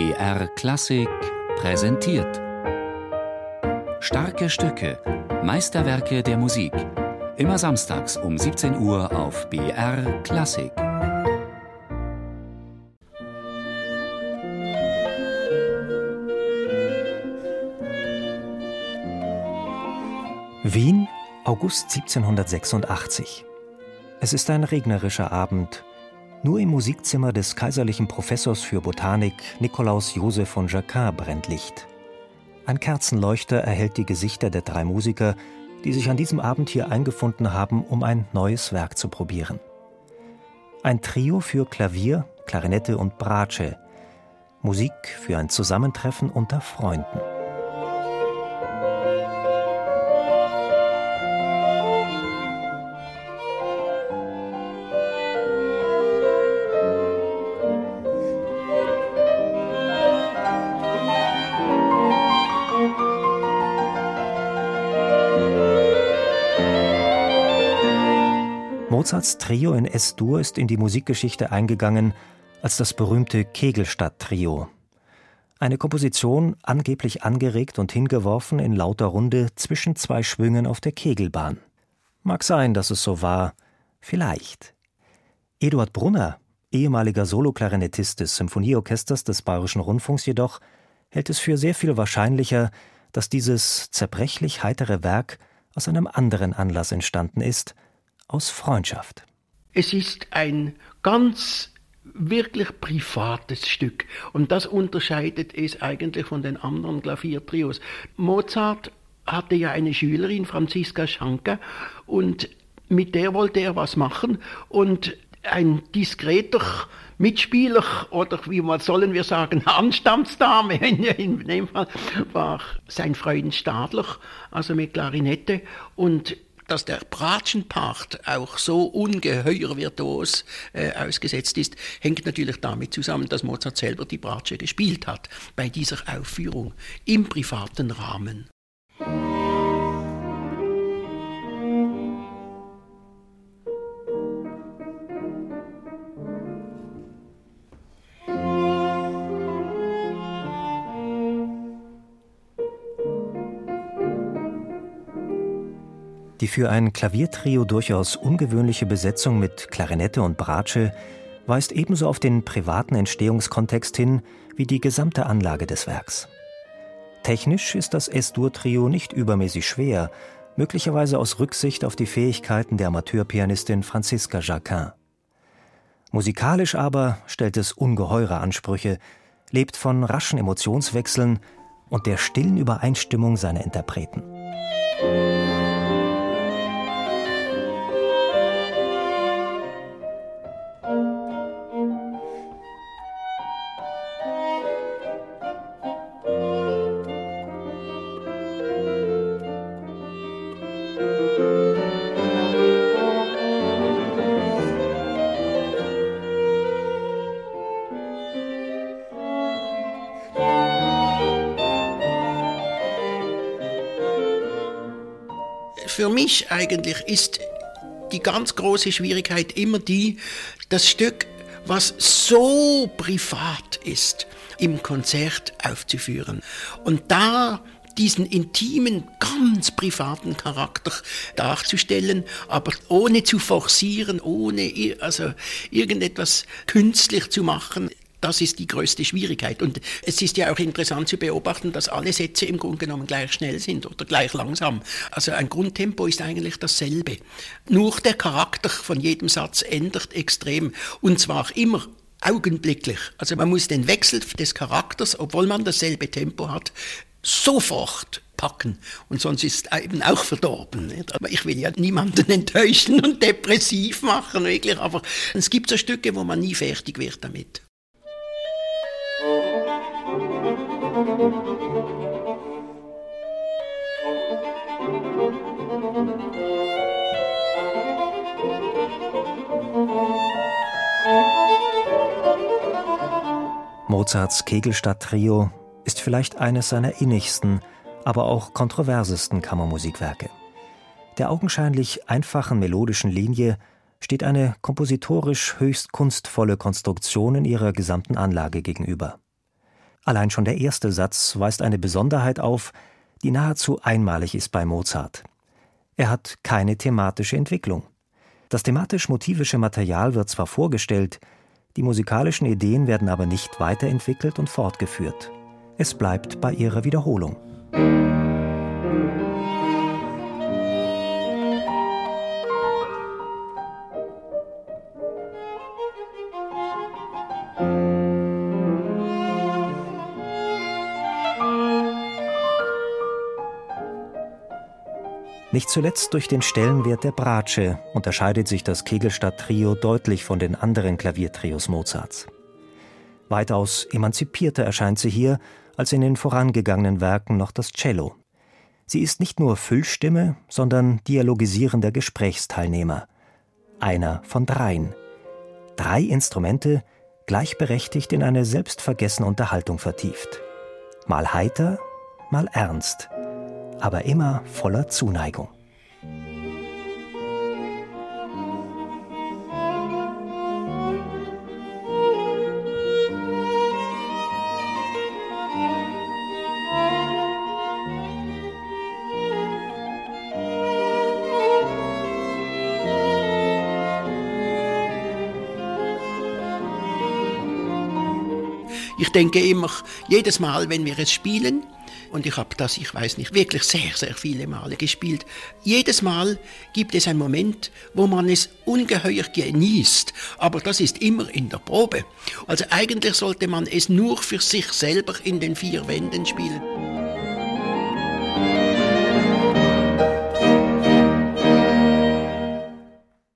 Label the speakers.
Speaker 1: BR Klassik präsentiert. Starke Stücke, Meisterwerke der Musik. Immer samstags um 17 Uhr auf BR Klassik.
Speaker 2: Wien, August 1786. Es ist ein regnerischer Abend. Nur im Musikzimmer des kaiserlichen Professors für Botanik Nikolaus Joseph von Jacquin brennt Licht. Ein Kerzenleuchter erhält die Gesichter der drei Musiker, die sich an diesem Abend hier eingefunden haben, um ein neues Werk zu probieren. Ein Trio für Klavier, Klarinette und Bratsche. Musik für ein Zusammentreffen unter Freunden. Mozarts Trio in S-Dur ist in die Musikgeschichte eingegangen als das berühmte Kegelstadt-Trio. Eine Komposition angeblich angeregt und hingeworfen in lauter Runde zwischen zwei Schwüngen auf der Kegelbahn. Mag sein, dass es so war. Vielleicht. Eduard Brunner, ehemaliger Soloklarinettist des Symphonieorchesters des Bayerischen Rundfunks jedoch, hält es für sehr viel wahrscheinlicher, dass dieses zerbrechlich heitere Werk aus einem anderen Anlass entstanden ist – aus Freundschaft.
Speaker 3: Es ist ein ganz wirklich privates Stück und das unterscheidet es eigentlich von den anderen Klaviertrios. Mozart hatte ja eine Schülerin, Franziska Schanke, und mit der wollte er was machen und ein diskreter Mitspieler oder wie man sollen wir sagen Anstandsdame in, dem Fall war sein Freund Stadler, also mit Klarinette und dass der Bratschenpart auch so ungeheuer virtuos äh, ausgesetzt ist, hängt natürlich damit zusammen, dass Mozart selber die Bratsche gespielt hat bei dieser Aufführung im privaten Rahmen.
Speaker 2: Die für ein Klaviertrio durchaus ungewöhnliche Besetzung mit Klarinette und Bratsche weist ebenso auf den privaten Entstehungskontext hin wie die gesamte Anlage des Werks. Technisch ist das S-Dur-Trio nicht übermäßig schwer, möglicherweise aus Rücksicht auf die Fähigkeiten der Amateurpianistin Franziska Jacquin. Musikalisch aber stellt es ungeheure Ansprüche, lebt von raschen Emotionswechseln und der stillen Übereinstimmung seiner Interpreten.
Speaker 3: Für mich eigentlich ist die ganz große Schwierigkeit immer die, das Stück, was so privat ist, im Konzert aufzuführen. Und da diesen intimen, ganz privaten Charakter darzustellen, aber ohne zu forcieren, ohne also irgendetwas künstlich zu machen. Das ist die größte Schwierigkeit. Und es ist ja auch interessant zu beobachten, dass alle Sätze im Grunde genommen gleich schnell sind oder gleich langsam. Also ein Grundtempo ist eigentlich dasselbe. Nur der Charakter von jedem Satz ändert extrem. Und zwar immer augenblicklich. Also man muss den Wechsel des Charakters, obwohl man dasselbe Tempo hat, sofort packen. Und sonst ist es eben auch verdorben. Aber ich will ja niemanden enttäuschen und depressiv machen, wirklich. Aber es gibt so Stücke, wo man nie fertig wird damit.
Speaker 2: Mozarts Kegelstadt-Trio ist vielleicht eines seiner innigsten, aber auch kontroversesten Kammermusikwerke. Der augenscheinlich einfachen melodischen Linie steht eine kompositorisch höchst kunstvolle Konstruktion in ihrer gesamten Anlage gegenüber. Allein schon der erste Satz weist eine Besonderheit auf, die nahezu einmalig ist bei Mozart. Er hat keine thematische Entwicklung. Das thematisch-motivische Material wird zwar vorgestellt, die musikalischen Ideen werden aber nicht weiterentwickelt und fortgeführt. Es bleibt bei ihrer Wiederholung. Nicht zuletzt durch den Stellenwert der Bratsche unterscheidet sich das Kegelstadt-Trio deutlich von den anderen Klaviertrios Mozarts. Weitaus emanzipierter erscheint sie hier als in den vorangegangenen Werken noch das Cello. Sie ist nicht nur Füllstimme, sondern dialogisierender Gesprächsteilnehmer. Einer von dreien. Drei Instrumente, gleichberechtigt in eine selbstvergessene Unterhaltung vertieft. Mal heiter, mal ernst – aber immer voller Zuneigung.
Speaker 3: Ich denke immer, jedes Mal, wenn wir es spielen, und ich habe das, ich weiß nicht, wirklich sehr, sehr viele Male gespielt. Jedes Mal gibt es einen Moment, wo man es ungeheuer genießt. Aber das ist immer in der Probe. Also eigentlich sollte man es nur für sich selber in den vier Wänden spielen.